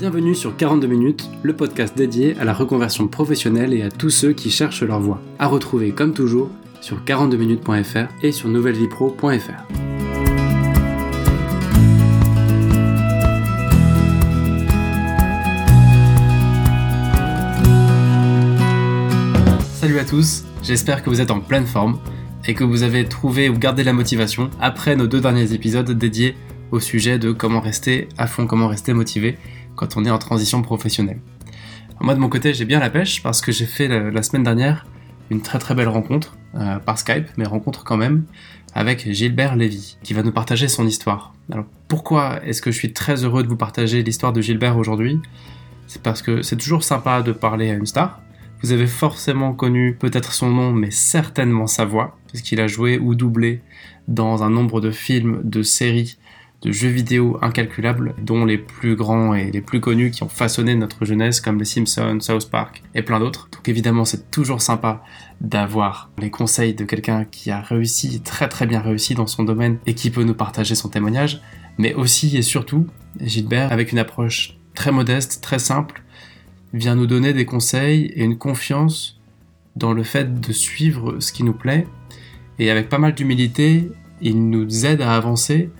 Bienvenue sur 42 minutes, le podcast dédié à la reconversion professionnelle et à tous ceux qui cherchent leur voie. À retrouver comme toujours sur 42minutes.fr et sur nouvellevipro.fr. Salut à tous, j'espère que vous êtes en pleine forme et que vous avez trouvé ou gardé la motivation après nos deux derniers épisodes dédiés au sujet de comment rester à fond, comment rester motivé quand on est en transition professionnelle. Moi de mon côté j'ai bien la pêche parce que j'ai fait la, semaine dernière une très très belle rencontre euh, par Skype, mais rencontre quand même avec Gilbert Lévy qui va nous partager son histoire. Alors pourquoi est-ce que je suis très heureux de vous partager l'histoire de Gilbert aujourd'hui? C'est parce que c'est toujours sympa de parler à une star. Vous avez forcément connu peut-être son nom, mais certainement sa voix, puisqu'il a joué ou doublé dans un nombre de films, de séries de jeux vidéo incalculables, dont les plus grands et les plus connus qui ont façonné notre jeunesse, comme les Simpsons, South Park et plein d'autres. Donc évidemment, c'est toujours sympa d'avoir les conseils de quelqu'un qui a réussi, très très bien réussi dans son domaine et qui peut nous partager son témoignage, mais aussi et surtout, Gilbert, avec une approche très modeste, très simple, vient nous donner des conseils et une confiance dans le fait de suivre ce qui nous plaît, et avec pas mal d'humilité, il nous aide à avancer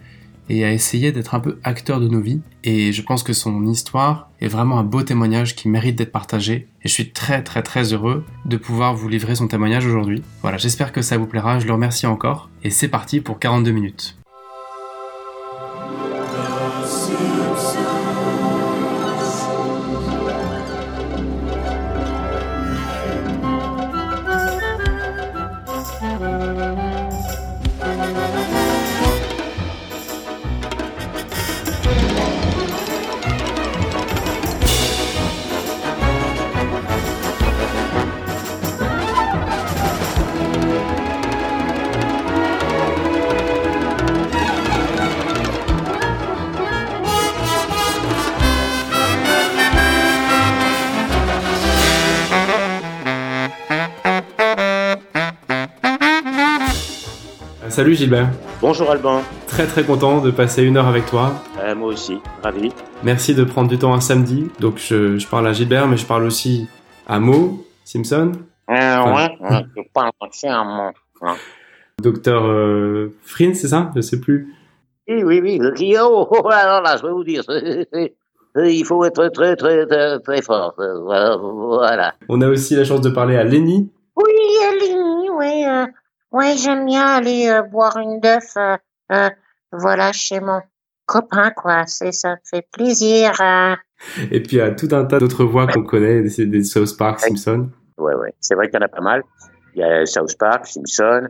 et à essayer d'être un peu acteur de nos vies. Et je pense que son histoire est vraiment un beau témoignage qui mérite d'être partagé. Et je suis très très très heureux de pouvoir vous livrer son témoignage aujourd'hui. Voilà, j'espère que ça vous plaira, je le remercie encore. Et c'est parti pour 42 minutes. Gilbert. Bonjour Alban. Très très content de passer une heure avec toi. Euh, moi aussi, ravi. Merci de prendre du temps un samedi. Donc je, parle à Gilbert, mais je parle aussi à Mo Simpson. Euh, ouais, je parle aussi à Mo. Docteur euh, Frin, c'est ça? Je sais plus. Oui, oui, oui. Oh, oh, alors là, je vais vous dire. Il faut être très, très, très, très fort. Voilà. On a aussi la chance de parler à Lenny. Oui, Lenny, oui. Ouais, j'aime bien aller euh, boire une dœuf, euh, euh, voilà, chez mon copain, quoi. C'est ça me fait plaisir. Et puis il y a tout un tas d'autres voix qu'on connaît, des, des South Park, Simpson. Ouais, ouais. C'est vrai qu'il y en a pas mal. Il y a South Park, Simpson.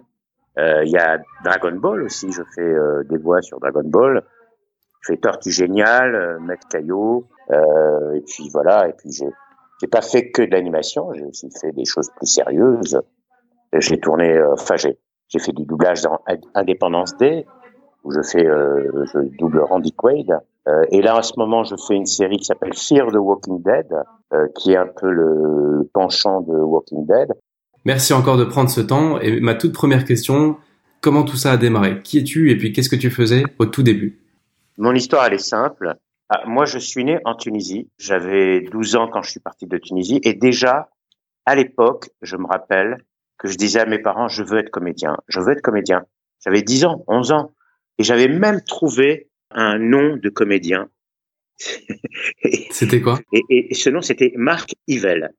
il y a Dragon Ball aussi. Je fais des voix sur Dragon Ball. Je fais Tortue Génial, Maître Caillot. et puis voilà. Et puis j'ai j'ai pas fait que de l'animation. J'ai aussi fait des choses plus sérieuses. J'ai tourné, euh, enfin j'ai j'ai fait du doublage dans Indépendance Day où je fais euh, je double Randy Quaid. Euh, et là en ce moment je fais une série qui s'appelle Fear the Walking Dead, qui est un peu le penchant de Walking Dead. Merci encore de prendre ce temps. Et ma toute première question, comment tout ça a démarré? Qui es-tu et puis qu'est-ce que tu faisais au tout début? Mon histoire elle est simple. Ah, moi je suis né en Tunisie. J'avais 12 ans quand je suis parti de Tunisie et déjà à l'époque, je me rappelle, que je disais à mes parents, je veux être comédien, je veux être comédien. J'avais 10 ans, 11 ans. Et j'avais même trouvé un nom de comédien. c'était quoi? Et, et, ce nom, c'était Marc Yvel.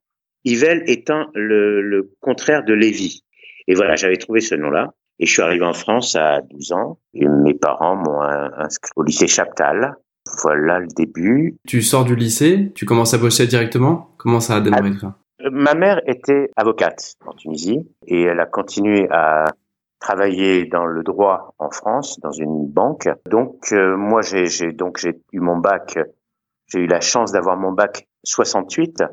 Yvel étant le, le contraire de Lévy. Et voilà, j'avais trouvé ce nom-là. Et je suis arrivé en France à 12 ans. Et mes parents m'ont inscrit au lycée Chaptal. Voilà le début. Tu sors du lycée, tu commences à bosser directement? Comment ça a démarré ça Ma mère était avocate en Tunisie et elle a continué à travailler dans le droit en France, dans une banque. Donc euh, moi j'ai donc j'ai eu mon bac, j'ai eu la chance d'avoir mon bac 68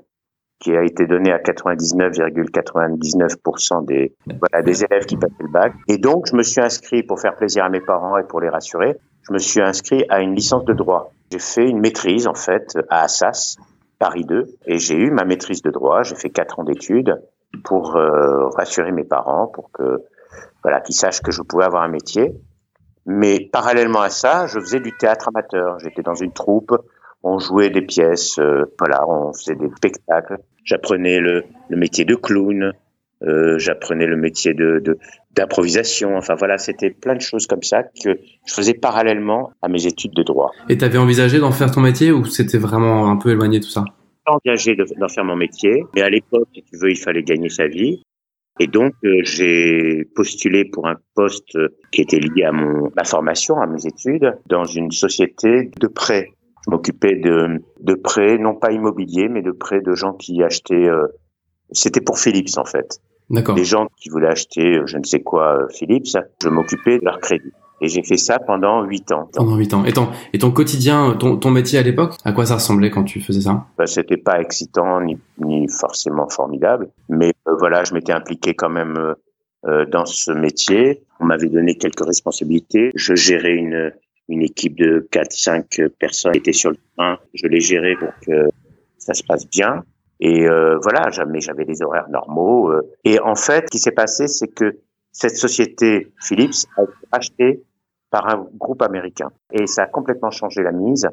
qui a été donné à 99,99% des des élèves qui passaient le bac. Et donc je me suis inscrit pour faire plaisir à mes parents et pour les rassurer. Je me suis inscrit à une licence de droit. J'ai fait une maîtrise en fait à Assas Paris 2 et j'ai eu ma maîtrise de droit. J'ai fait quatre ans d'études pour euh, rassurer mes parents, pour que voilà qu'ils sachent que je pouvais avoir un métier. Mais parallèlement à ça, je faisais du théâtre amateur. J'étais dans une troupe. on jouait des pièces, euh, voilà, on faisait des spectacles. J'apprenais le, le métier de clown, euh, j'apprenais le métier de de- d'improvisation. Enfin voilà, c'était plein de choses comme ça que je faisais parallèlement à mes études de droit. Et t'avais envisagé d'en faire ton métier ou c'était vraiment un peu éloigné tout ça? J'ai engagé de- d'en faire mon métier, mais à l'époque, si tu veux, il fallait gagner sa vie. Et donc, euh, j'ai postulé pour un poste qui était lié à mon, ma formation, à mes études, dans une société de prêt. Je m'occupais de, de prêts, non pas immobiliers, mais de prêts de gens qui achetaient... euh, C'était pour Philips, en fait. D'accord. Les gens qui voulaient acheter, euh, je ne sais quoi, euh, Philips, je m'occupais de leur crédit. Et j'ai fait ça pendant huit ans. Pendant 8 ans. Et ton, et ton quotidien, ton, ton métier à l'époque, à quoi ça ressemblait quand tu faisais ça? Ben, c'était pas excitant ni, ni forcément formidable, mais euh, voilà, je m'étais impliqué quand même euh, euh, dans ce métier. On m'avait donné quelques responsabilités. Je gérais une une équipe de 4-5 personnes qui étaient sur le terrain. Je les gérais pour que ça se passe bien. Et euh, voilà, jamais j'avais des horaires normaux. euh. Et en fait, ce qui s'est passé, c'est que cette société Philips a été achetée par un groupe américain. Et ça a complètement changé la mise.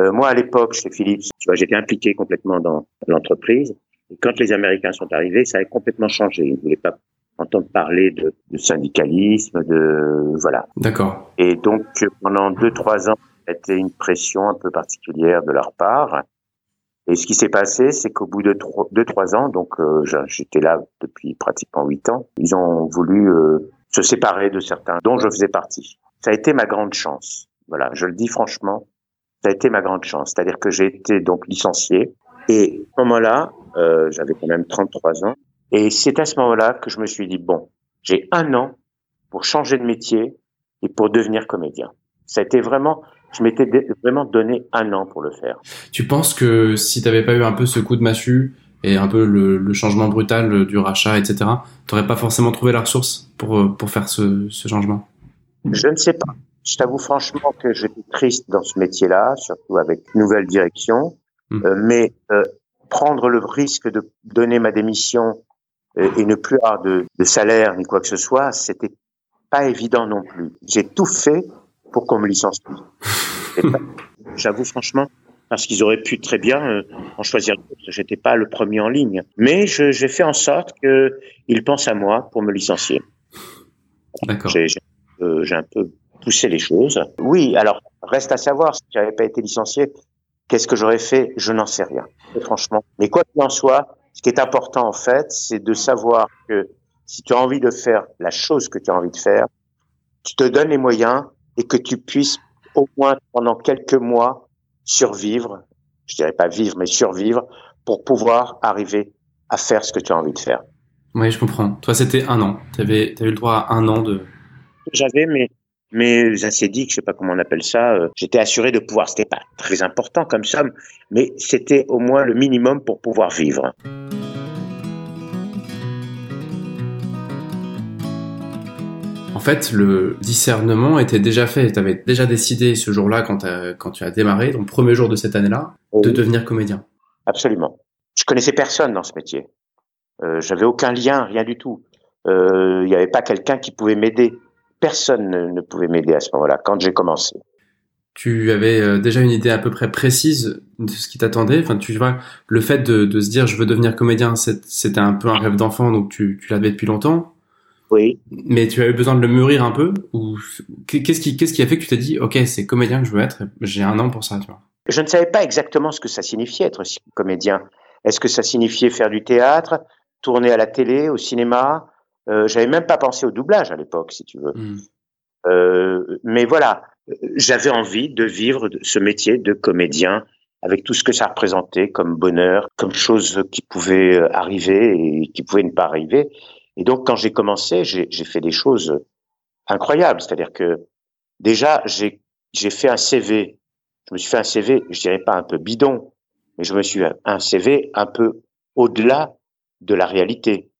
Euh, moi, à l'époque, chez Philips, tu vois, j'étais impliqué complètement dans l'entreprise. Et quand les Américains sont arrivés, ça a complètement changé. Ils ne voulaient pas entendre parler de, de syndicalisme, de voilà. D'accord. Et donc, pendant deux, trois ans, c'était une pression un peu particulière de leur part. Et ce qui s'est passé, c'est qu'au bout de trois, deux, trois ans, donc euh, j'étais là depuis pratiquement huit ans, ils ont voulu euh, se séparer de certains dont je faisais partie. Ça a été ma grande chance. Voilà, je le dis franchement, ça a été ma grande chance. C'est-à-dire que j'ai été donc licencié. Et à ce moment-là, euh, j'avais quand même 33 ans. Et c'est à ce moment-là que je me suis dit, bon, j'ai un an pour changer de métier et pour devenir comédien. Ça a été vraiment, je m'étais vraiment donné un an pour le faire. Tu penses que si t'avais pas eu un peu ce coup de massue et un peu le, le changement brutal du rachat, etc., t'aurais pas forcément trouvé la ressource pour, euh, pour faire ce, ce changement? Je ne sais pas. Je t'avoue franchement que j'étais triste dans ce métier-là, surtout avec une nouvelle direction. Mm. Euh, mais euh, prendre le risque de donner ma démission euh, et ne plus avoir de, de salaire ni quoi que ce soit, c'était pas évident non plus. J'ai tout fait pour qu'on me licencie. J'avoue franchement, parce qu'ils auraient pu très bien euh, en choisir d'autres. J'étais pas le premier en ligne, mais j'ai fait en sorte qu'ils pensent à moi pour me licencier. D'accord. J'ai euh, un peu poussé les choses. Oui, alors reste à savoir si j'avais pas été licencié, qu'est-ce que j'aurais fait? Je n'en sais rien, franchement. Mais quoi qu'il en soit, ce qui est important en fait, c'est de savoir que si tu as envie de faire la chose que tu as envie de faire, tu te donnes les moyens et que tu puisses au moins pendant quelques mois survivre, je dirais pas vivre, mais survivre pour pouvoir arriver à faire ce que tu as envie de faire. Oui, je comprends. Toi, c'était un an. T'avais, t'avais eu le droit à un an de. J'avais mes mes assédiques, je sais pas comment on appelle ça. euh, J'étais assuré de pouvoir. C'était pas très important comme somme, mais c'était au moins le minimum pour pouvoir vivre. En fait, le discernement était déjà fait. T'avais déjà décidé ce jour-là, quand, tu as démarré, ton premier jour de cette année-là, de devenir comédien. Absolument. Je connaissais personne dans ce métier. Euh, J'avais aucun lien, rien du tout. Euh, Il n'y avait pas quelqu'un qui pouvait m'aider. Personne ne, ne pouvait m'aider à ce moment-là quand j'ai commencé. Tu avais euh, déjà une idée à peu près précise de ce qui t'attendait? Enfin, tu vois, le fait de, de se dire je veux devenir comédien, c'était un peu un rêve d'enfant, donc tu, tu l'avais depuis longtemps? Oui. Mais tu as eu besoin de le mûrir un peu ou qu'est-ce qui qu'est-ce qui a fait que tu t'es dit ok c'est comédien que je veux être j'ai un an pour ça tu vois? Je ne savais pas exactement ce que ça signifiait être comédien. Est-ce que ça signifiait faire du théâtre, tourner à la télé, au cinéma? Euh, J'avais même pas pensé au doublage à l'époque, si tu veux. Hmm. Euh, mais voilà, j'avais envie de vivre ce métier de comédien avec tout ce que ça représentait comme bonheur, comme chose qui pouvait euh, arriver et qui pouvait ne pas arriver. Et donc, quand j'ai commencé, j'ai fait des choses incroyables. C'est-à-dire que déjà, j'ai fait un CV. Je me suis fait un CV, je dirais pas un peu bidon, mais je me suis fait un CV un peu au-delà de la réalité.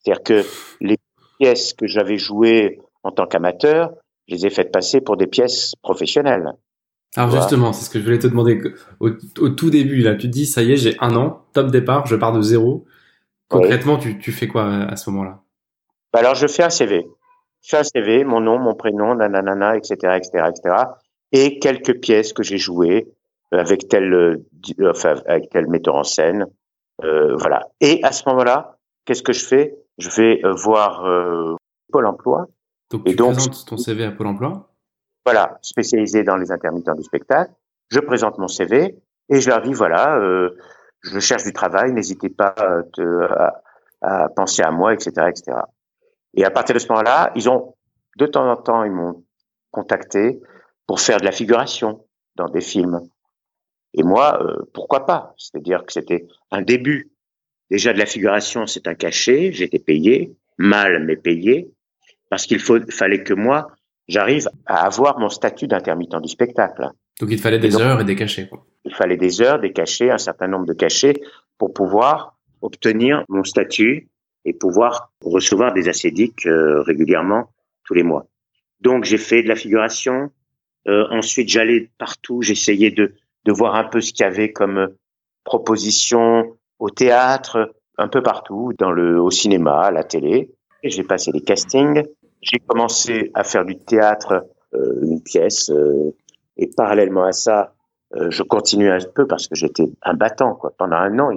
C'est-à-dire que les pièces que j'avais jouées en tant qu'amateur, je les ai faites passer pour des pièces professionnelles. alors Voilà. justement c'est ce que je voulais te demander au, au tout début là tu te dis ça y est j'ai un an top départ je pars de zéro concrètement tu, tu fais quoi à ce moment-là? Bah alors, je fais un CV. Je fais un CV, mon nom, mon prénom, nanana, etc., etc., etc., et quelques pièces que j'ai jouées avec tel, euh, enfin, avec tel metteur en scène, euh, voilà. Et à ce moment-là, qu'est-ce que je fais? Je vais voir Pôle Emploi. Donc, tu et donc, présentes ton CV à Pôle Emploi? Voilà, spécialisé dans les intermittents du spectacle. Je présente mon CV et je leur dis voilà, je cherche du travail, n'hésitez pas à, à, penser à moi, etc., etc. Et à partir de ce moment-là, ils ont de temps en temps, ils m'ont contacté pour faire de la figuration dans des films. Et moi, euh, pourquoi pas? C'est-à-dire que c'était un début. Déjà de la figuration, c'est un cachet. J'étais payé, mal mais payé, parce qu'il fallait que moi, j'arrive à avoir mon statut d'intermittent du spectacle. Donc il fallait des heures et des cachets. Quoi. Il fallait des heures, des cachets, un certain nombre de cachets pour pouvoir obtenir mon statut et pouvoir recevoir des acédiques euh, régulièrement tous les mois. Donc j'ai fait de la figuration. Euh, ensuite j'allais partout, j'essayais de, de voir un peu ce qu'il y avait comme euh, proposition au théâtre, un peu partout, dans le, au cinéma, à la télé. J'ai passé des castings. J'ai commencé à faire du théâtre, euh, une pièce, euh, et parallèlement à ça, euh, je continuais un peu parce que j'étais un battant. Quoi. Pendant un an,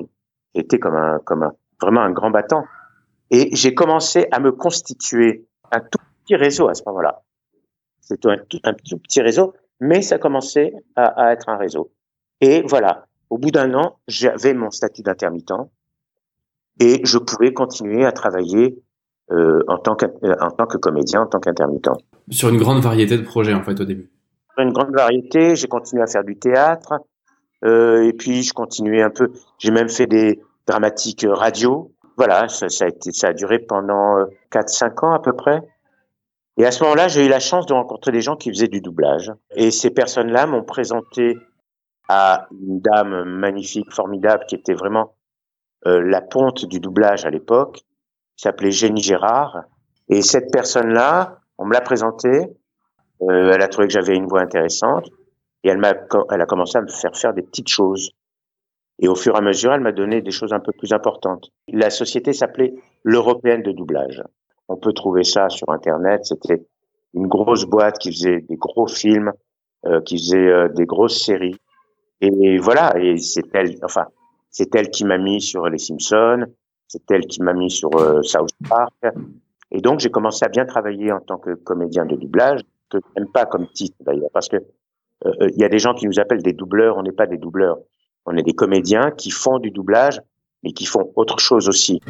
j'étais comme un, comme un, vraiment un grand battant. Et j'ai commencé à me constituer un tout petit réseau à ce moment-là. C'était un, un, tout petit réseau, mais ça commençait à, à être un réseau. Et voilà, au bout d'un an, j'avais mon statut d'intermittent et je pouvais continuer à travailler euh, en, tant euh, en tant que comédien, en tant qu'intermittent. Sur une grande variété de projets, en fait, au début. Sur une grande variété, j'ai continué à faire du théâtre, euh, et puis je continuais un peu, j'ai même fait des dramatiques radio. Voilà, ça, ça, a, été, ça a duré pendant 4-5 euh, ans à peu près. Et à ce moment-là, j'ai eu la chance de rencontrer des gens qui faisaient du doublage. Et ces personnes-là m'ont présenté à une dame magnifique, formidable, qui était vraiment euh, la ponte du doublage à l'époque, qui s'appelait Jenny Gérard. Et cette personne-là, on me l'a présentée, euh, elle a trouvé que j'avais une voix intéressante, et elle, m'a, elle a commencé à me faire faire des petites choses. Et au fur et à mesure, elle m'a donné des choses un peu plus importantes. La société s'appelait l'Européenne de doublage. On peut trouver ça sur Internet. C'était une grosse boîte qui faisait des gros films, euh, qui faisait euh, des grosses séries. Et voilà, et c'est elle, enfin, c'est elle qui m'a mis sur Les Simpsons, c'est elle qui m'a mis sur euh, South Park. Et donc, j'ai commencé à bien travailler en tant que comédien de doublage, que j'aime pas comme titre d'ailleurs, parce que euh, euh, il y a des gens qui nous appellent des doubleurs, on n'est pas des doubleurs. On est des comédiens qui font du doublage, mais qui font autre chose aussi.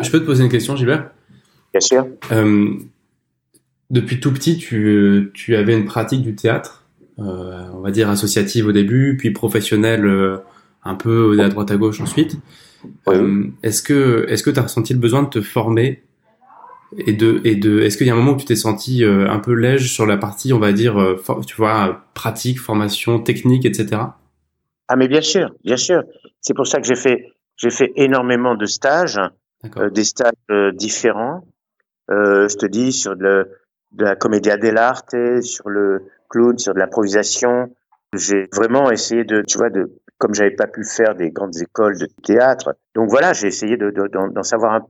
Je peux te poser une question, Gilbert? Bien sûr. Euh, depuis tout petit, tu, tu avais une pratique du théâtre, euh, on va dire associative au début, puis professionnelle euh, un peu à droite à gauche ensuite. Est-ce que est-ce que tu as ressenti le besoin de te former et de et de est-ce qu'il y a un moment où tu t'es senti euh, un peu léger sur la partie on va dire euh, tu vois pratique formation technique etc ah mais bien sûr bien sûr c'est pour ça que j'ai fait j'ai fait énormément de stages des stages différents je te dis sur le de la commedia dell'arte, sur le clown, sur de l'improvisation. J'ai vraiment essayé de, tu vois, de, comme j'avais pas pu faire des grandes écoles de théâtre. Donc voilà, j'ai essayé d'en de, savoir un,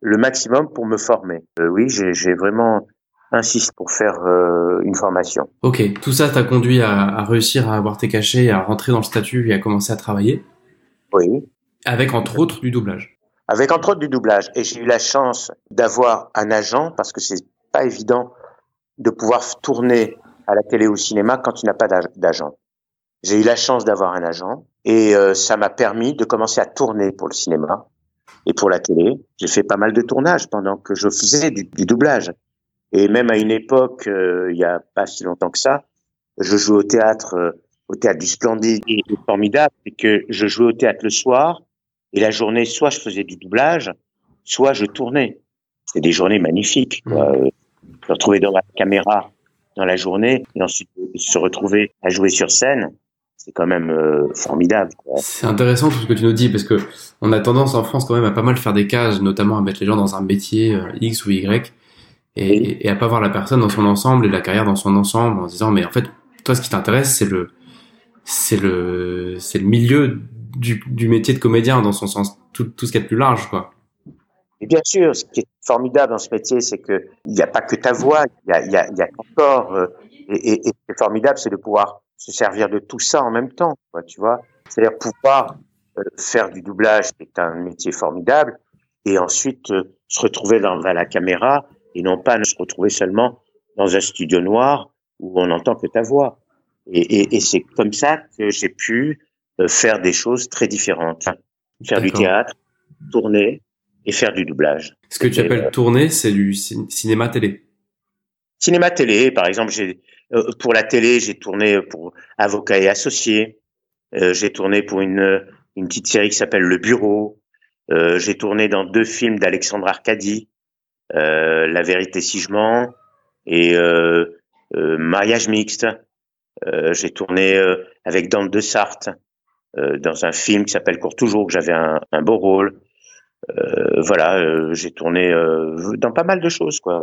le maximum pour me former. Euh, oui, j'ai vraiment insisté pour faire euh, une formation. Ok, tout ça t'a conduit à, à, réussir à avoir tes cachets, à rentrer dans le statut et à commencer à travailler. Oui. Avec entre autres du doublage. Avec entre autres du doublage. Et j'ai eu la chance d'avoir un agent parce que c'est pas évident de pouvoir tourner à la télé ou au cinéma quand tu n'as pas d'agent. J'ai eu la chance d'avoir un agent et euh, ça m'a permis de commencer à tourner pour le cinéma et pour la télé. J'ai fait pas mal de tournages pendant que je faisais du, doublage. Et même à une époque, euh, il y a pas si longtemps que ça, je jouais au théâtre, euh, au théâtre du Splendide et formidable, c'est que je jouais au théâtre le soir et la journée, soit je faisais du doublage, soit je tournais. C'est des journées magnifiques. Quoi. Mmh se retrouver dans la caméra dans la journée et ensuite se retrouver à jouer sur scène, c'est quand même euh, formidable. C'est intéressant tout ce que tu nous dis parce que on a tendance en France quand même à pas mal faire des cases, notamment à mettre les gens dans un métier euh, X ou Y et, et, à pas voir la personne dans son ensemble et la carrière dans son ensemble en disant mais en fait toi ce qui t'intéresse c'est le c'est le c'est le milieu du, du métier de comédien dans son sens tout, tout ce qui est plus large quoi. Et bien sûr, ce qui est formidable dans ce métier, c'est que il n'y a pas que ta voix, il y a, y a, y a ton corps. euh, et, et, et ce qui est formidable, c'est de pouvoir se servir de tout ça en même temps, quoi, tu vois. C'est-à-dire pouvoir euh, faire du doublage, qui est un métier formidable, et ensuite euh, se retrouver dans, dans la caméra et non pas se retrouver seulement dans un studio noir où on n'entend que ta voix. Et, et, et c'est comme ça que j'ai pu euh, faire des choses très différentes. Faire du théâtre, tourner et faire du doublage. Ce que tu appelles tourner, c'est du cin- cinéma-télé. Cinéma télé, par exemple, j'ai euh, pour la télé, j'ai tourné pour Avocat et Associés. Euh, j'ai tourné pour une une petite série qui s'appelle Le Bureau. Euh, j'ai tourné dans deux films d'Alexandre Arcadi, euh, La vérité si je mens et euh, Mariage mixte. J'ai tourné avec Dante de Sarthe dans un film qui s'appelle Court toujours, que j'avais un, un beau rôle. Voilà, j'ai tourné dans pas mal de choses, quoi.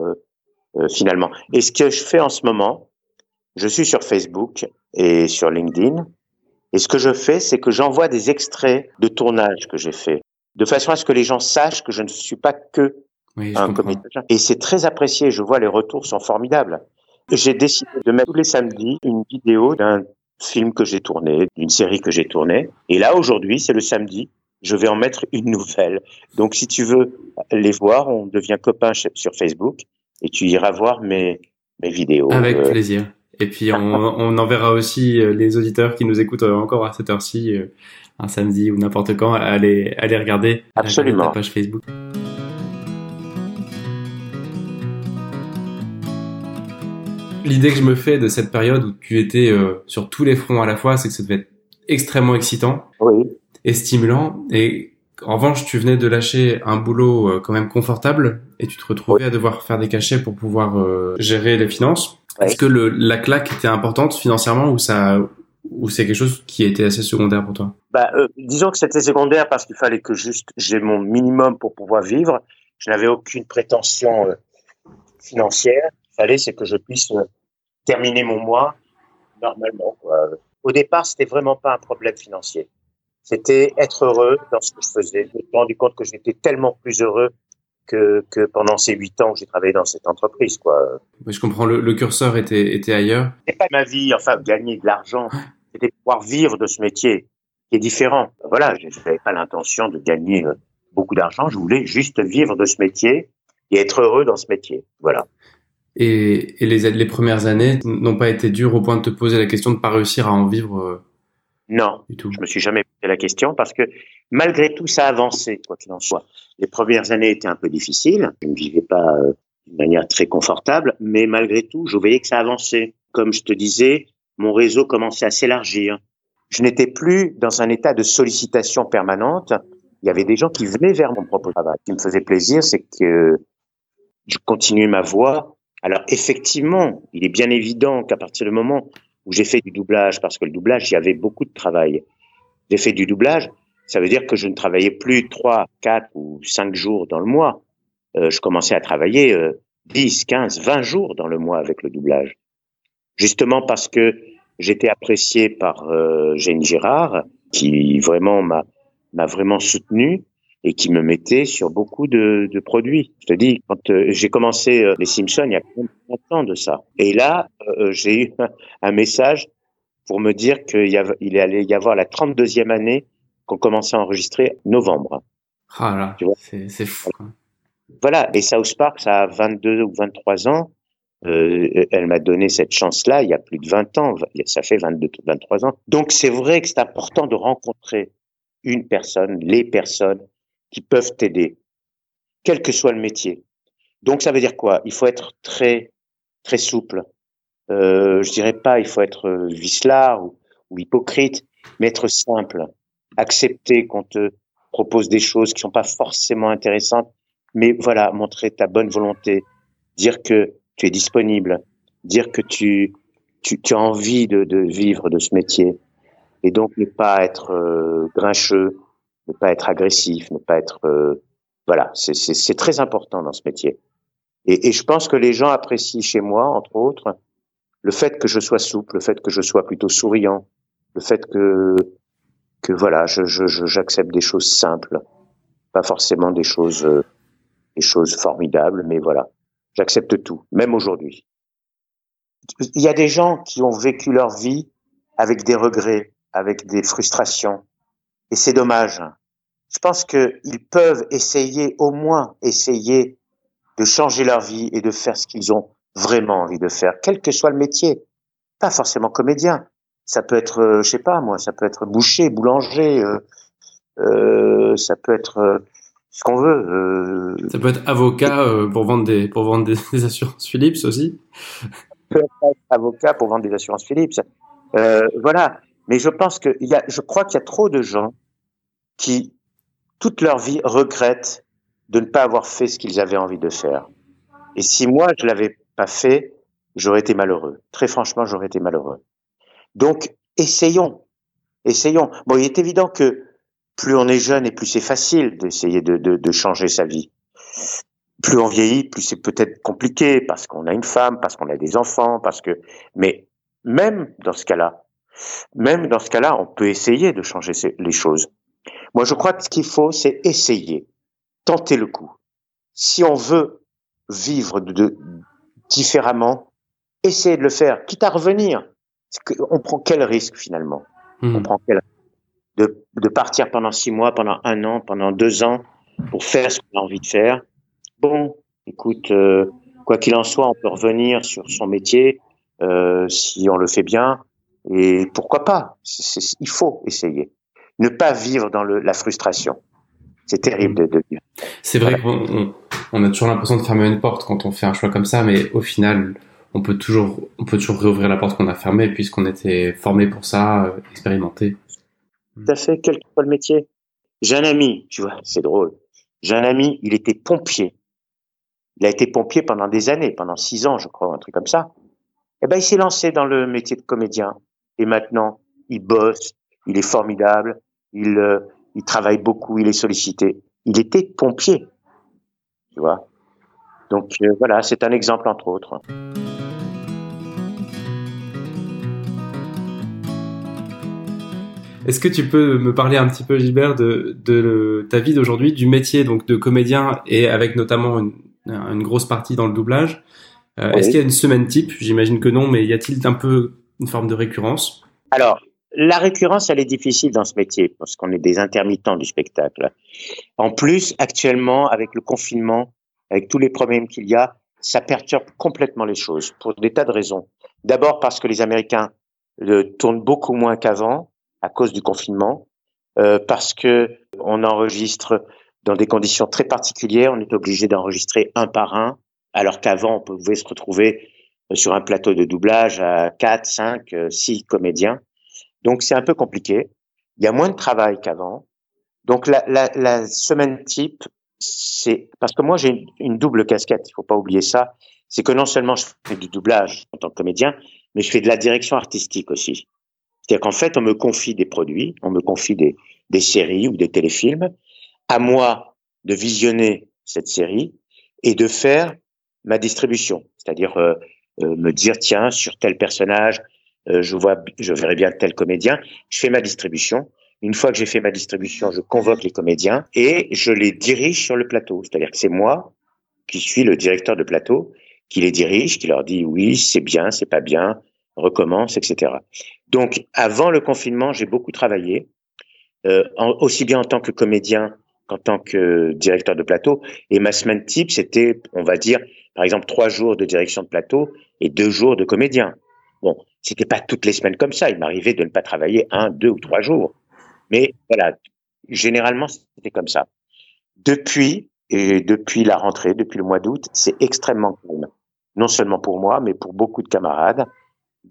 finalement. Et ce que je fais en ce moment, je suis sur Facebook et sur LinkedIn. Et ce que je fais, c'est que j'envoie des extraits de tournage que j'ai fait, de façon à ce que les gens sachent que je ne suis pas que Oui, un comédien. Et c'est très apprécié. Je vois les retours sont formidables. J'ai décidé de mettre tous les samedis une vidéo d'un film que j'ai tourné, d'une série que j'ai tournée. Et là, aujourd'hui, c'est le samedi. Je vais en mettre une nouvelle. Donc, si tu veux les voir, on devient copains sur Facebook et tu iras voir mes, mes vidéos. Avec Euh, plaisir. Et puis on, on enverra aussi euh, les auditeurs qui nous écoutent euh, encore à cette heure-ci, euh, un samedi ou n'importe quand, à aller, à aller regarder, Absolument. ta page Facebook. L'idée que je me fais de cette période où tu étais euh, sur tous les fronts à la fois, c'est que ça devait être extrêmement excitant oui, et stimulant. Et en revanche, tu venais de lâcher un boulot euh, quand même confortable et tu te retrouvais à devoir faire des cachets pour pouvoir euh, gérer les finances. Ouais. Est-ce que le, la claque était importante financièrement ou ça ou c'est quelque chose qui était assez secondaire pour toi? Bah, euh, disons que c'était secondaire parce qu'il fallait que juste j'ai mon minimum pour pouvoir vivre. Je n'avais aucune prétention euh, financière. Il fallait c'est que je puisse euh, terminer mon mois normalement. Quoi. Au départ, c'était vraiment pas un problème financier. C'était être heureux dans ce que je faisais. Je me suis rendu compte que j'étais tellement plus heureux que, que pendant ces huit ans que j'ai travaillé dans cette entreprise. Quoi. Oui, Je comprends, le, le curseur était, était ailleurs. C'était pas ma vie, enfin gagner de l'argent. C'était pouvoir vivre de ce métier qui est différent. Voilà, je n'avais pas l'intention de gagner euh, beaucoup d'argent. Je voulais juste vivre de ce métier et être heureux dans ce métier. Voilà. Et, et les, les premières années n'ont pas été dures au point de te poser la question de pas réussir à en vivre euh, Non, je me suis jamais posé la question parce que malgré tout, ça a avancé, quoi qu'il en soit. Les premières années étaient un peu difficiles. Je ne vivais pas euh, d'une manière très confortable, mais malgré tout, je voyais que ça avançait. Comme je te disais, mon réseau commençait à s'élargir. Je n'étais plus dans un état de sollicitation permanente. Il y avait des gens qui venaient vers mon propre travail. Ce qui me faisait plaisir, c'est que je continuais ma voie. Alors effectivement, il est bien évident qu'à partir du moment où j'ai fait du doublage, parce que le doublage, il y avait beaucoup de travail. J'ai fait du doublage, ça veut dire que je ne travaillais plus trois, quatre ou cinq jours dans le mois. Euh, je commençais à travailler euh, 10, 15, 20 jours dans le mois avec le doublage. Justement parce que j'étais apprécié par euh, Jane Girard, qui vraiment m'a m'a vraiment soutenu et qui me mettait sur beaucoup de, de produits. Je te dis, quand euh, j'ai commencé euh, les Simpsons, il y a combien de ça Et là, euh, j'ai eu un message pour me dire qu'il y avait, il allait y avoir la 32e année qu'on commençait à enregistrer novembre. Ah là, Tu vois. c'est fou. quoi. Voilà, et South Park, ça a 22 ou 23 ans. Euh, elle m'a donné cette chance-là il y a plus de 20 ans. Ça fait 22, 23 ans. Donc c'est vrai que c'est important de rencontrer une personne, les personnes qui peuvent t'aider, quel que soit le métier. Donc ça veut dire quoi? Il faut être très très souple. Euh, je dirais pas il faut être euh, vicelard ou, ou hypocrite, mais être simple. Accepter qu'on te propose des choses qui sont pas forcément intéressantes, mais voilà, montrer ta bonne volonté, dire que tu es disponible, dire que tu tu, tu as envie de, de vivre de ce métier, et donc ne pas être euh, grincheux, ne pas être agressif, ne pas être euh, voilà, c'est très important dans ce métier. Et, et je pense que les gens apprécient chez moi, entre autres, le fait que je sois souple, le fait que je sois plutôt souriant, le fait que que voilà, j'accepte des choses simples, pas forcément des choses euh, des choses formidables, mais voilà, j'accepte tout, même aujourd'hui. Il y a des gens qui ont vécu leur vie avec des regrets, avec des frustrations, et c'est dommage. Je pense qu'ils peuvent essayer, au moins essayer, de changer leur vie et de faire ce qu'ils ont vraiment envie de faire, quel que soit le métier. Pas forcément comédien. Ça peut être, euh, je sais pas moi, ça peut être boucher, boulanger, euh, euh, ça peut être euh, ce qu'on veut. Euh. Ça peut être avocat euh, pour vendre des pour vendre des, des assurances Philips aussi. peut être avocat pour vendre des assurances Philips. voilà. Mais je pense que il y a, je crois qu'il y a trop de gens qui toute leur vie regrettent de ne pas avoir fait ce qu'ils avaient envie de faire. Et si moi je l'avais pas fait, j'aurais été malheureux. Très franchement, j'aurais été malheureux. Donc, essayons, essayons. Bon, il est évident que plus on est jeune et plus c'est facile d'essayer de, changer sa vie. Plus on vieillit, plus c'est peut-être compliqué parce qu'on a une femme, parce qu'on a des enfants, parce que. Mais même dans ce cas-là, même dans ce cas-là, on peut essayer de changer les choses. Moi, je crois que ce qu'il faut, c'est essayer, tenter le coup. Si on veut vivre différemment, essayer de le faire, quitte à revenir. On prend quel risque finalement? Mmh. On prend quel de, de partir pendant six mois, pendant un an, pendant deux ans pour faire ce qu'on a envie de faire? Bon, écoute, euh, quoi qu'il en soit, on peut revenir sur son métier euh, si on le fait bien. Et pourquoi pas? Il faut essayer. Ne pas vivre dans le, la frustration. C'est terrible de, de vivre. C'est vrai qu'on on a toujours l'impression de fermer une porte quand on fait un choix comme ça, mais au final, on peut toujours, on peut toujours réouvrir la porte qu'on a fermée puisqu'on était formé pour ça, euh, expérimenté. Tout à fait, quel que soit le métier. J'ai un ami, tu vois, c'est drôle. J'ai un ami, il était pompier. Il a été pompier pendant des années, pendant six ans, je crois, un truc comme ça. Eh ben, il s'est lancé dans le métier de comédien. Et maintenant, il bosse, il est formidable, il, euh, il travaille beaucoup, il est sollicité. Il était pompier, tu vois. Donc euh, voilà, c'est un exemple entre autres. Est-ce que tu peux me parler un petit peu, Gilbert, de, de ta vie d'aujourd'hui, du métier donc de comédien et avec notamment une, une grosse partie dans le doublage? Euh, oui. Est-ce qu'il y a une semaine type? J'imagine que non, mais y a-t-il un peu une forme de récurrence? Alors, la récurrence, elle est difficile dans ce métier parce qu'on est des intermittents du spectacle. En plus, actuellement, avec le confinement, avec tous les problèmes qu'il y a, ça perturbe complètement les choses pour des tas de raisons. D'abord parce que les Américains euh, tournent beaucoup moins qu'avant à cause du confinement, euh, parce que on enregistre dans des conditions très particulières. On est obligé d'enregistrer un par un, alors qu'avant on pouvait se retrouver euh, sur un plateau de doublage à 4, 5, 6 comédiens. Donc c'est un peu compliqué. Il y a moins de travail qu'avant. Donc la, semaine type, c'est parce que moi j'ai une, une, double casquette. Il faut pas oublier ça. C'est que non seulement je fais du doublage en tant que comédien, mais je fais de la direction artistique aussi. C'est-à-dire qu'en fait, on me confie des produits, on me confie des, des séries ou des téléfilms. À moi de visionner cette série et de faire ma distribution. C'est-à-dire euh, euh, me dire tiens sur tel personnage euh, je vois, je verrai bien tel comédien, je fais ma distribution. Une fois que j'ai fait ma distribution, je convoque les comédiens et je les dirige sur le plateau. C'est-à-dire que c'est moi qui suis le directeur de plateau, qui les dirige, qui leur dit oui, c'est bien, c'est pas bien, recommence, etc. Donc, avant le confinement, j'ai beaucoup travaillé, euh, aussi bien en tant que comédien qu'en tant que directeur de plateau. Et ma semaine type, c'était, on va dire, par exemple, trois jours de direction de plateau et deux jours de comédien. Bon, c'était pas toutes les semaines comme ça. Il m'arrivait de ne pas travailler un, deux ou trois jours. Mais voilà, généralement, c'était comme ça. Depuis, et depuis la rentrée, depuis le mois d'août, c'est extrêmement calme. Non seulement pour moi, mais pour beaucoup de camarades.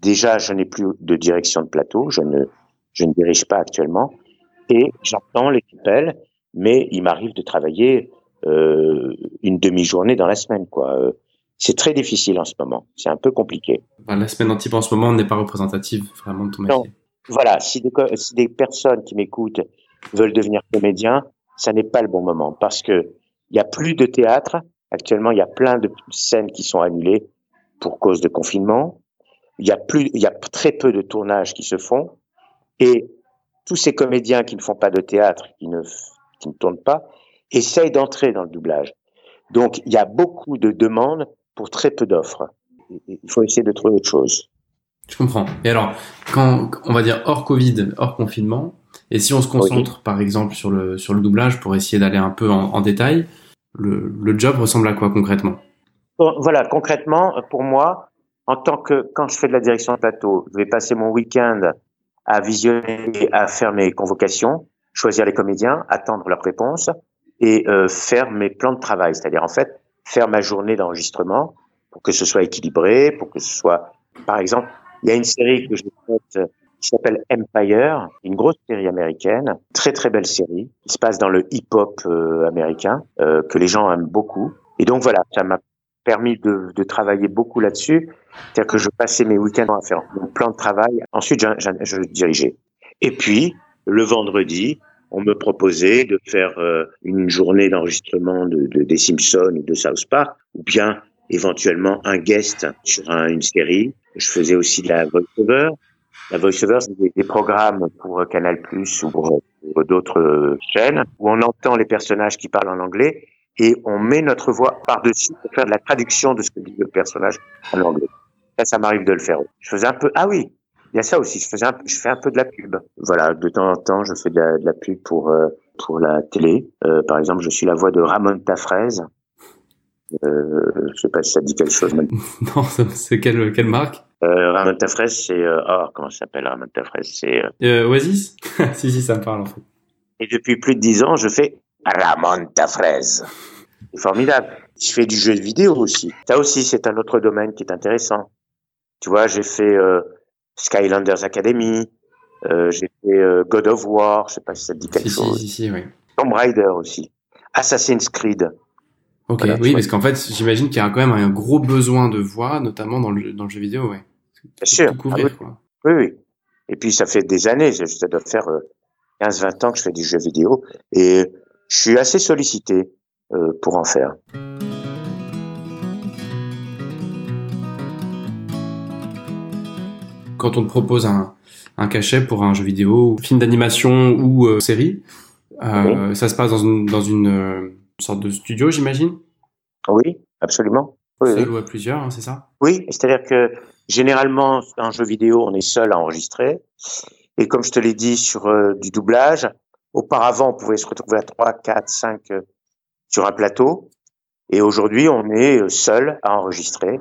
Déjà, je n'ai plus de direction de plateau. Je ne, je ne dirige pas actuellement. Et j'entends les appels, mais il m'arrive de travailler euh, une demi-journée dans la semaine, quoi c'est très difficile en ce moment. C'est un peu compliqué. La semaine anti en ce moment n'est pas représentative vraiment de ton métier. Non. Voilà, si des, si des personnes qui m'écoutent veulent devenir comédiens, ça n'est pas le bon moment parce que il y a plus de théâtre. Actuellement, il y a plein de scènes qui sont annulées pour cause de confinement. Il y a plus, il y a très peu de tournages qui se font et tous ces comédiens qui ne font pas de théâtre, qui ne, qui ne tournent pas, essayent d'entrer dans le doublage. Donc, il y a beaucoup de demandes pour très peu d'offres. Il faut essayer de trouver autre chose. Je comprends. Et alors, quand on va dire hors Covid, hors confinement, et si on se concentre par exemple sur le sur le doublage pour essayer d'aller un peu en, détail, le, le job ressemble à quoi concrètement? Voilà, concrètement, pour moi, en tant que quand je fais de la direction de plateau, je vais passer mon week-end à visionner, à faire mes convocations, choisir les comédiens, attendre leur réponse et euh, faire mes plans de travail, c'est-à-dire en fait faire ma journée d'enregistrement pour que ce soit équilibré, pour que ce soit, par exemple, il y a une série que j'ai faite qui s'appelle Empire, une grosse série américaine, très très belle série, qui se passe dans le hip-hop euh, américain, euh, que les gens aiment beaucoup. Et donc voilà, ça m'a permis de, travailler beaucoup là-dessus. C'est-à-dire que je passais mes week-ends à faire mon plan de travail. Ensuite, je, je, dirigeais. Et puis, le vendredi, on me proposait de faire euh, une journée d'enregistrement de, de, des Simpsons ou de South Park, ou bien éventuellement un guest sur une série. Je faisais aussi de la voice-over. La voice-over, c'est des, programmes pour Canal Plus ou pour, d'autres chaînes où on entend les personnages qui parlent en anglais et on met notre voix par-dessus pour faire de la traduction de ce que dit le personnage en anglais. Ça, ça m'arrive de le faire. Je faisais un peu, ah oui, il y a ça aussi. Je faisais, un, je fais un peu de la pub. Voilà, de temps en temps, je fais de la, de la pub pour euh, pour la télé. Euh, par exemple, je suis la voix de Ramon Tafraise. Euh, je sais pas si ça dit quelque chose. non, c'est quelle quelle marque? Euh, Ramon Tafraise, c'est euh, oh comment ça s'appelle Ramon Tafraise, c'est euh... euh Oasis? si si, ça me parle en fait. Et depuis plus de dix ans, je fais Ramon Tafraise. C'est formidable. Je fais du jeu vidéo aussi. Ça aussi, c'est un autre domaine qui est intéressant. Tu vois, j'ai fait euh, Skylanders Academy, euh, j'ai fait euh, God of War, je sais pas si ça te dit quelque chose. Si, si, oui. Tomb Raider aussi. Assassin's Creed. Ok, oui, parce qu'en fait, j'imagine qu'il y a quand même un gros besoin de voix, notamment dans le, dans le jeu vidéo, ouais. Bien sûr. Couvrir, ah, oui. Quoi. oui, oui. Et puis, ça fait des années, ça doit faire 15-20 euh, ans que je fais du jeu vidéo, et je suis assez sollicité euh, pour en faire. Quand on te propose un, un cachet pour un jeu vidéo, film d'animation ou euh, série, euh, oui. ça se passe dans une, dans une, sorte de studio, j'imagine? Oui, absolument. Oui, seul oui. ou à plusieurs, hein, c'est ça? Oui, c'est-à-dire que généralement, un jeu vidéo, on est seul à enregistrer. Et comme je te l'ai dit sur euh, du doublage, auparavant, on pouvait se retrouver à 3, 4, 5 sur un plateau. Et aujourd'hui, on est euh, seul à enregistrer.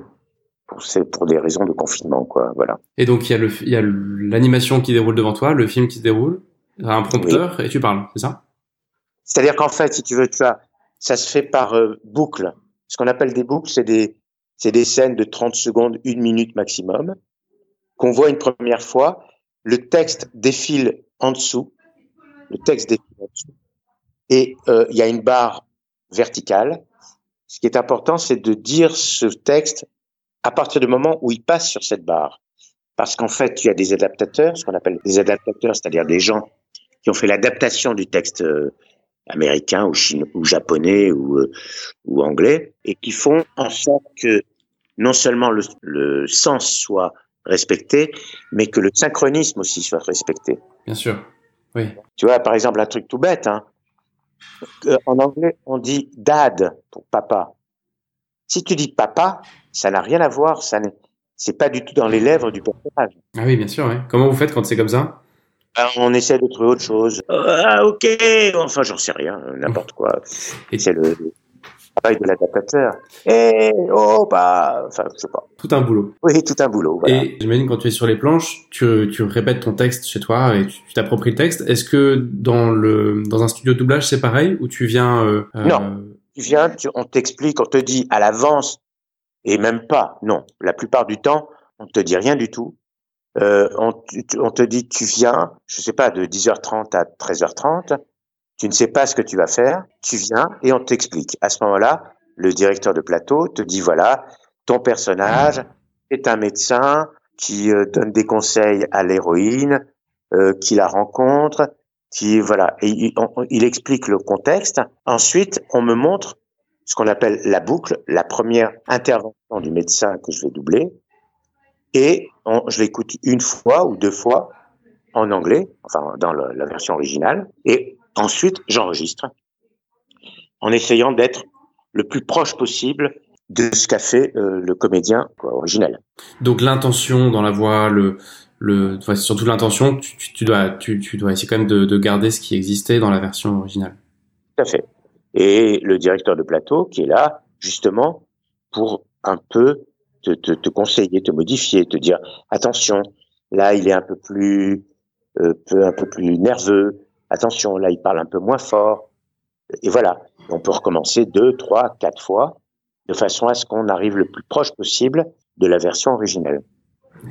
C'est pour des raisons de confinement, quoi. Voilà. Et donc, il y a le, il y a l'animation qui déroule devant toi, le film qui se déroule, un prompteur, oui. et tu parles, c'est ça? C'est-à-dire qu'en fait, si tu veux, tu as, ça se fait par euh, boucle. Ce qu'on appelle des boucles, c'est des, c'est des scènes de 30 secondes, une minute maximum, qu'on voit une première fois. Le texte défile en dessous. Le texte dessous. Et euh, il y a une barre verticale. Ce qui est important, c'est de dire ce texte à partir du moment où il passe sur cette barre. Parce qu'en fait, il y a des adaptateurs, ce qu'on appelle des adaptateurs, c'est-à-dire des gens qui ont fait l'adaptation du texte euh, américain ou, chinois, ou japonais ou, euh, ou anglais, et qui font en sorte que non seulement le, le sens soit respecté, mais que le synchronisme aussi soit respecté. Bien sûr, oui. Tu vois, par exemple, un truc tout bête, hein. En anglais, on dit dad pour papa. Si tu dis papa, ça n'a rien à voir, ça n'est, c'est pas du tout dans les lèvres du personnage. Ah oui, bien sûr. Ouais. Comment vous faites quand c'est comme ça? Ben, On essaie de trouver autre chose. Ah ok, enfin j'en sais rien, n'importe quoi. Et c'est le travail de l'adaptateur. Eh oh bah, enfin je sais pas. Tout un boulot. Oui, tout un boulot. Voilà. Et j'imagine quand tu es sur les planches, tu, tu répètes ton texte chez toi et tu t'appropries le texte. Est-ce que dans le dans un studio de doublage c'est pareil ou tu viens euh, Non, tu viens, tu, on t'explique, on te dit à l'avance et même pas. Non, la plupart du temps, on te dit rien du tout. Euh, on, on, te dit tu viens, je sais pas, de 10h30 à 13h30. Tu ne sais pas ce que tu vas faire. Tu viens et on t'explique. À ce moment-là, le directeur de plateau te dit voilà, ton personnage est un médecin qui euh, donne des conseils à l'héroïne, euh, qui la rencontre, qui voilà, il, explique le contexte. Ensuite, on me montre ce qu'on appelle la boucle, la première intervention du médecin que je vais doubler, et je l'écoute une fois ou deux fois en anglais, enfin dans la version originale, et ensuite j'enregistre en essayant d'être le plus proche possible de ce qu'a fait euh, le comédien quoi, original. Donc l'intention dans la voix, le, le, enfin, surtout l'intention, tu, tu, tu, dois, tu, tu dois essayer quand même de, de garder ce qui existait dans la version originale. Tout à fait. Et le directeur de plateau qui est là justement pour un peu te, te, te conseiller, te modifier, te dire attention, là il est un peu plus, euh, peu, un peu plus nerveux. Attention, là il parle un peu moins fort. Et voilà, on peut recommencer deux, trois, quatre fois de façon à ce qu'on arrive le plus proche possible de la version originelle.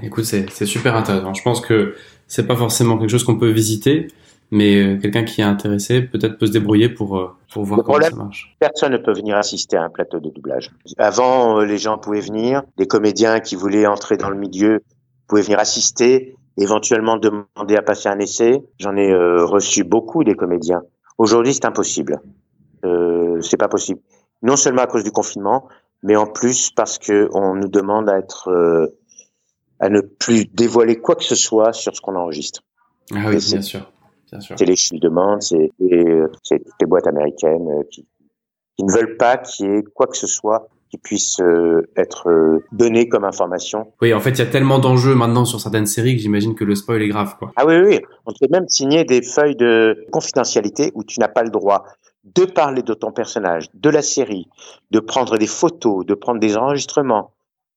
Écoute, c'est super intéressant. Je pense que c'est pas forcément quelque chose qu'on peut visiter, mais euh, quelqu'un qui est intéressé peut-être peut se débrouiller pour euh, pour voir Le comment problème- ça marche. Personne ne peut venir assister à un plateau de doublage. Avant, euh, les gens pouvaient venir, des comédiens qui voulaient entrer dans le milieu pouvaient venir assister, éventuellement demander à passer un essai. J'en ai euh, reçu beaucoup des comédiens. Aujourd'hui, c'est impossible. Euh, c'est pas possible. Non seulement à cause du confinement, mais en plus parce que on nous demande à être euh, à ne plus dévoiler quoi que ce soit sur ce qu'on enregistre. Ah oui, bien sûr, bien sûr. C'est les Chill demandent, c'est les, c'est les boîtes américaines euh, qui, qui ne veulent pas qu'il y ait quoi que ce soit qui puisse euh, être euh, donné comme information. Oui, en fait, il y a tellement d'enjeux maintenant sur certaines séries que j'imagine que le spoil est grave, quoi. Ah oui, oui, oui. on te fait même signer des feuilles de confidentialité où tu n'as pas le droit de parler de ton personnage, de la série, de prendre des photos, de prendre des enregistrements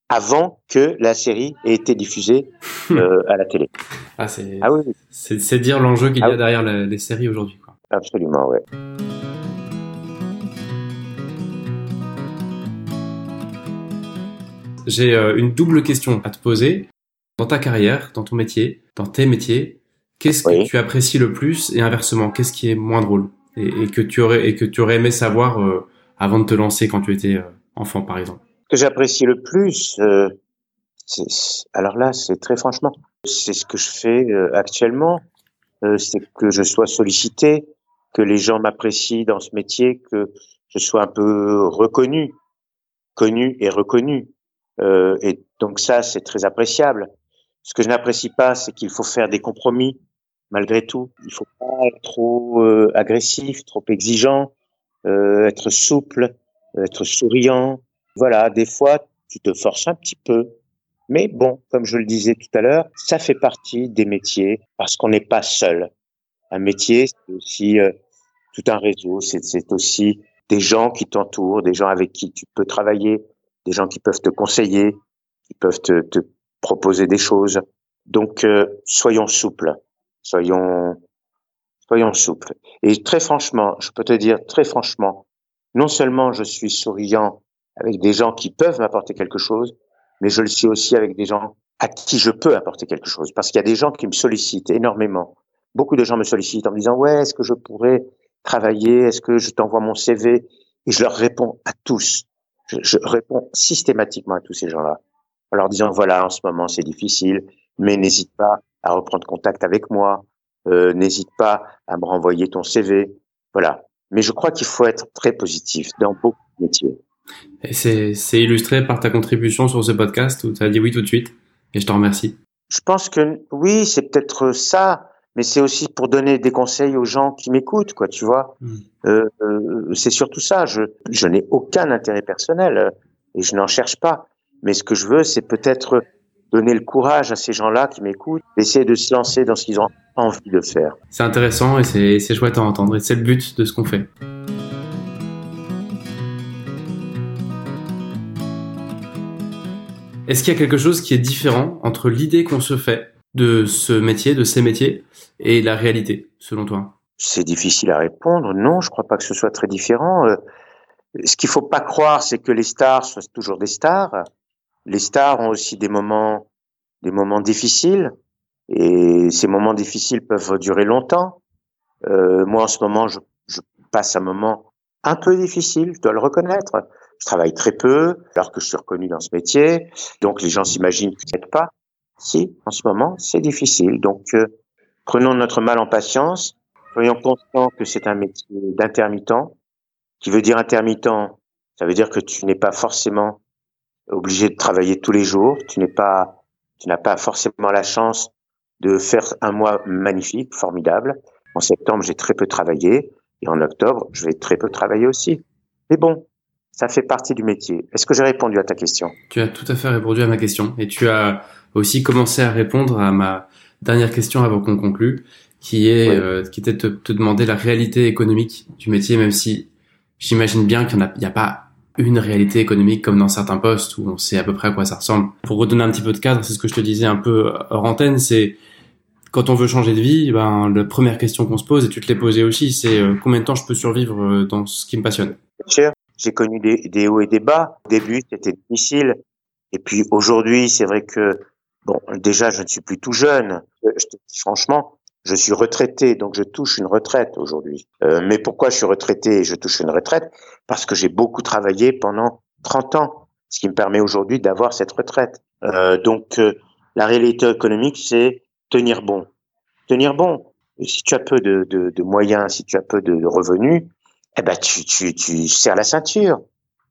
avant que la série ait été diffusée euh, à la télé. Ah, c'est Ah oui, oui, dire l'enjeu qu'il y Ah a oui. derrière la- les séries aujourd'hui, absolument, ouais. J'ai euh, une double question à te poser. Dans ta carrière, dans ton métier, dans tes métiers, qu'est-ce que Oui. tu apprécies le plus et inversement, qu'est-ce qui est moins drôle et, et que tu aurais et que tu aurais aimé savoir euh, avant de te lancer quand tu étais euh, enfant, par exemple? Ce que j'apprécie le plus, euh, alors là, c'est très franchement, c'est ce que je fais euh, actuellement, c'est que je sois sollicité, que les gens m'apprécient dans ce métier, que je sois un peu reconnu, connu et reconnu. Euh, et donc ça, c'est très appréciable. Ce que je n'apprécie pas, c'est qu'il faut faire des compromis malgré tout. Il faut pas être trop euh, agressif, trop exigeant, euh, être souple, être souriant. Voilà, des fois, tu te forces un petit peu. Mais bon, comme je le disais tout à l'heure, ça fait partie des métiers parce qu'on n'est pas seul. Un métier, c'est aussi euh, tout un réseau, c'est c'est aussi des gens qui t'entourent, des gens avec qui tu peux travailler, des gens qui peuvent te conseiller, qui peuvent te, proposer des choses. Donc, euh, soyons souples, soyons, soyons souples. Et très franchement, je peux te dire très franchement, non seulement je suis souriant avec des gens qui peuvent m'apporter quelque chose, mais je le suis aussi avec des gens à qui je peux apporter quelque chose. Parce qu'il y a des gens qui me sollicitent énormément. Beaucoup de gens me sollicitent en me disant, ouais, est-ce que je pourrais travailler? Est-ce que je t'envoie mon CV? Et je leur réponds à tous. Je, je réponds systématiquement à tous ces gens-là. En leur disant, voilà, en ce moment, c'est difficile, mais n'hésite pas à reprendre contact avec moi. Euh, n'hésite pas à me renvoyer ton CV. Voilà. Mais je crois qu'il faut être très positif dans beaucoup de métiers. Et c'est c'est illustré par ta contribution sur ce podcast où tu as dit oui tout de suite et je te remercie. Je pense que oui, c'est peut-être ça, mais c'est aussi pour donner des conseils aux gens qui m'écoutent, quoi, tu vois. Mm. Euh, euh, c'est surtout ça. Je, je n'ai aucun intérêt personnel euh, et je n'en cherche pas. Mais ce que je veux, c'est peut-être donner le courage à ces gens-là qui m'écoutent, d'essayer de se lancer dans ce qu'ils ont envie de faire. C'est intéressant et c'est chouette à entendre et c'est le but de ce qu'on fait. Est-ce qu'il y a quelque chose qui est différent entre l'idée qu'on se fait de ce métier, de ces métiers, et la réalité, selon toi? C'est difficile à répondre. Non, je crois pas que ce soit très différent. Euh, ce qu'il faut pas croire, c'est que les stars soient toujours des stars. Les stars ont aussi des moments, des moments difficiles, et ces moments difficiles peuvent durer longtemps. Euh, moi, en ce moment, je, je passe un moment un peu difficile, je dois le reconnaître. Je travaille très peu, alors que je suis reconnu dans ce métier. Donc, les gens s'imaginent que je n'aide pas. Si, en ce moment, c'est difficile. Donc, euh, prenons notre mal en patience. Soyons conscients que c'est un métier d'intermittent. Qui veut dire intermittent, ça veut dire que tu n'es pas forcément obligé de travailler tous les jours. Tu n'es pas, tu n'as pas forcément la chance de faire un mois magnifique, formidable. En septembre, j'ai très peu travaillé. Et en octobre, je vais très peu travailler aussi. Mais bon, ça fait partie du métier. Est-ce que j'ai répondu à ta question? Tu as tout à fait répondu à ma question et tu as aussi commencé à répondre à ma dernière question avant qu'on conclue, qui est euh, qui était de te, demander la réalité économique du métier, même si j'imagine bien qu'il n'y a, a pas une réalité économique comme dans certains postes où on sait à peu près à quoi ça ressemble. Pour redonner un petit peu de cadre, c'est ce que je te disais un peu hors antenne, c'est quand on veut changer de vie, ben la première question qu'on se pose, et tu te l'es posée aussi, c'est euh, combien de temps je peux survivre euh, dans ce qui me passionne? J'ai connu des, des, hauts et des bas. Au début, c'était difficile, et puis aujourd'hui, c'est vrai que bon, déjà, je ne suis plus tout jeune. Je te dis franchement, je suis retraité, donc je touche une retraite aujourd'hui. Euh, mais pourquoi je suis retraité et je touche une retraite? Parce que j'ai beaucoup travaillé pendant 30 ans, ce qui me permet aujourd'hui d'avoir cette retraite. Euh, donc euh, la réalité économique, c'est tenir bon. Tenir bon. si tu as peu de, moyens, si tu as peu de revenus, eh ben tu, tu, tu serres la ceinture.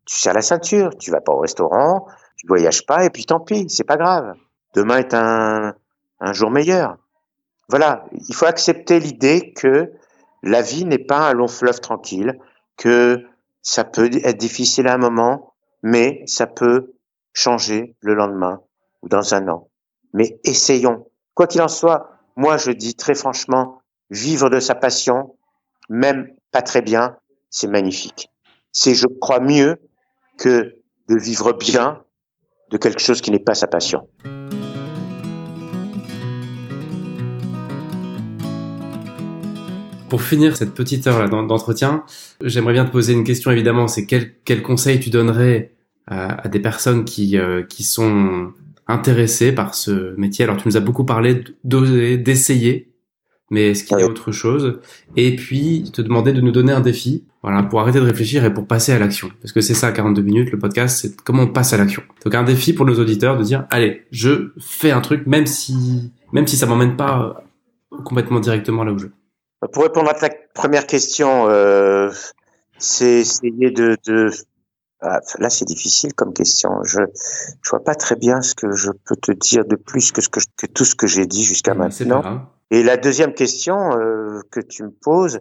Tu serres la ceinture. Tu vas pas au restaurant, tu voyages pas, et puis tant pis, c'est pas grave. Demain est un, un jour meilleur voilà, il faut accepter l'idée que la vie n'est pas un long fleuve tranquille, que ça peut être difficile à un moment, mais ça peut changer le lendemain ou dans un an. Mais essayons. Quoi qu'il en soit, moi je dis très franchement, vivre de sa passion, même pas très bien, c'est magnifique. C'est, je crois, mieux que de vivre bien de quelque chose qui n'est pas sa passion. Pour finir cette petite heure d'entretien, j'aimerais bien te poser une question évidemment, c'est quel, quel conseil tu donnerais à, des personnes qui, euh, qui sont intéressées par ce métier? Alors tu nous as beaucoup parlé d'oser, d'essayer, mais est-ce qu'il y a autre chose? Et puis te demander de nous donner un défi, voilà, pour arrêter de réfléchir et pour passer à l'action. Parce que c'est ça, 42 minutes, le podcast, c'est comment on passe à l'action. Donc un défi pour nos auditeurs de dire, allez, je fais un truc, même si, même si ça m'emmène pas complètement directement là où je veux. Pour répondre à ta première question, euh, c'est essayer de, de... Ah, là c'est difficile comme question. Je je vois pas très bien ce que je peux te dire de plus que ce que, que tout ce que j'ai dit jusqu'à maintenant. Et la deuxième question euh, que tu me poses,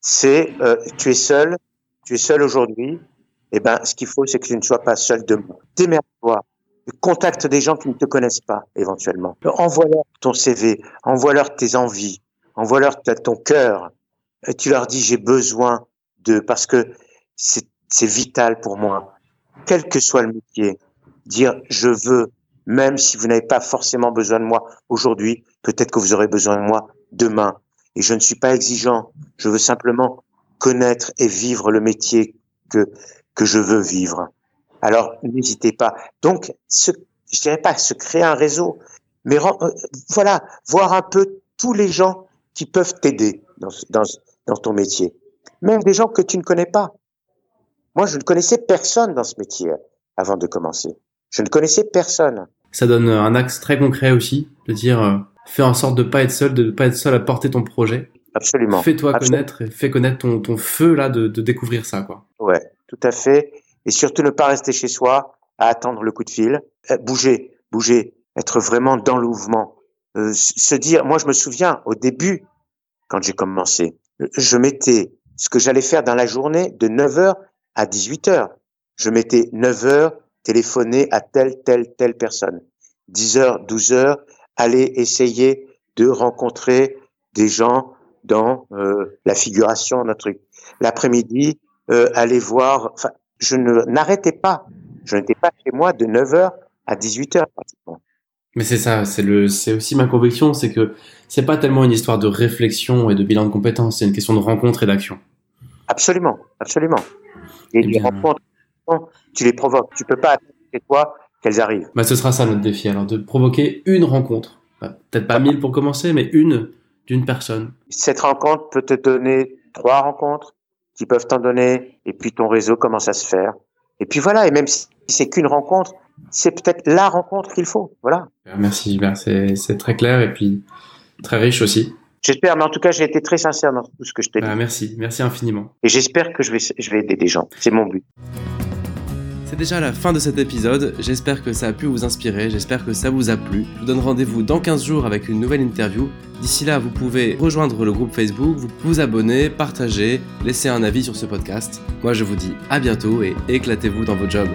c'est euh, tu es seul, tu es seul aujourd'hui. Eh ben, ce qu'il faut, c'est que tu ne sois pas seul demain. Démerde-toi. Contacte des gens qui ne te connaissent pas, éventuellement. Envoie-leur ton CV, envoie-leur tes envies, envoie-leur ton cœur. Et tu leur dis j'ai besoin de parce que c'est vital pour moi, quel que soit le métier. Dire je veux, même si vous n'avez pas forcément besoin de moi aujourd'hui, peut-être que vous aurez besoin de moi demain. Et je ne suis pas exigeant. Je veux simplement connaître et vivre le métier que que je veux vivre. Alors n'hésitez pas. Donc, ce, je dirais pas se créer un réseau, mais euh, voilà, voir un peu tous les gens qui peuvent t'aider dans, dans, dans ton métier. Même des gens que tu ne connais pas. Moi, je ne connaissais personne dans ce métier avant de commencer. Je ne connaissais personne. Ça donne un axe très concret aussi, de dire euh, fais en sorte de pas être seul, de ne pas être seul à porter ton projet. Absolument. Fais-toi connaître et fais connaître ton, ton feu là de, de découvrir ça quoi. Ouais, tout à fait. Et surtout ne pas rester chez soi à attendre le coup de fil. Euh, bouger, bouger, être vraiment dans le mouvement. Euh, se dire, moi je me souviens au début, quand j'ai commencé, je mettais ce que j'allais faire dans la journée de 9h à 18h. Je mettais 9h, téléphoner à telle, telle, telle personne. 10h, 12h, aller essayer de rencontrer des gens dans euh, la figuration d'un truc. L'après-midi, euh, aller voir. Je n'arrêtais pas. Je n'étais pas chez moi de 9h à 18h pratiquement. Mais c'est ça, c'est le, c'est aussi ma conviction, c'est que c'est pas tellement une histoire de réflexion et de bilan de compétences, c'est une question de rencontre et d'action. Absolument, absolument. Et les rencontres, tu les provoques. Tu peux pas attendre chez toi qu'elles arrivent. Bah, ce sera ça notre défi, alors, de provoquer une rencontre. Peut-être pas mille pour commencer, mais une d'une personne. Cette rencontre peut te donner trois rencontres qui peuvent t'en donner, et puis ton réseau commence à se faire. Et puis voilà, et même si c'est qu'une rencontre, c'est peut-être la rencontre qu'il faut. Voilà. Merci, c'est très clair et puis très riche aussi. J'espère, mais en tout cas, j'ai été très sincère dans tout ce que je t'ai dit. Bah, merci, merci infiniment. Et j'espère que je vais, je vais aider des gens. C'est mon but. C'est déjà la fin de cet épisode, j'espère que ça a pu vous inspirer, j'espère que ça vous a plu. Je vous donne rendez-vous dans 15 jours avec une nouvelle interview. D'ici là, vous pouvez rejoindre le groupe Facebook, vous vous abonner, partager, laisser un avis sur ce podcast. Moi je vous dis à bientôt et éclatez-vous dans vos jobs.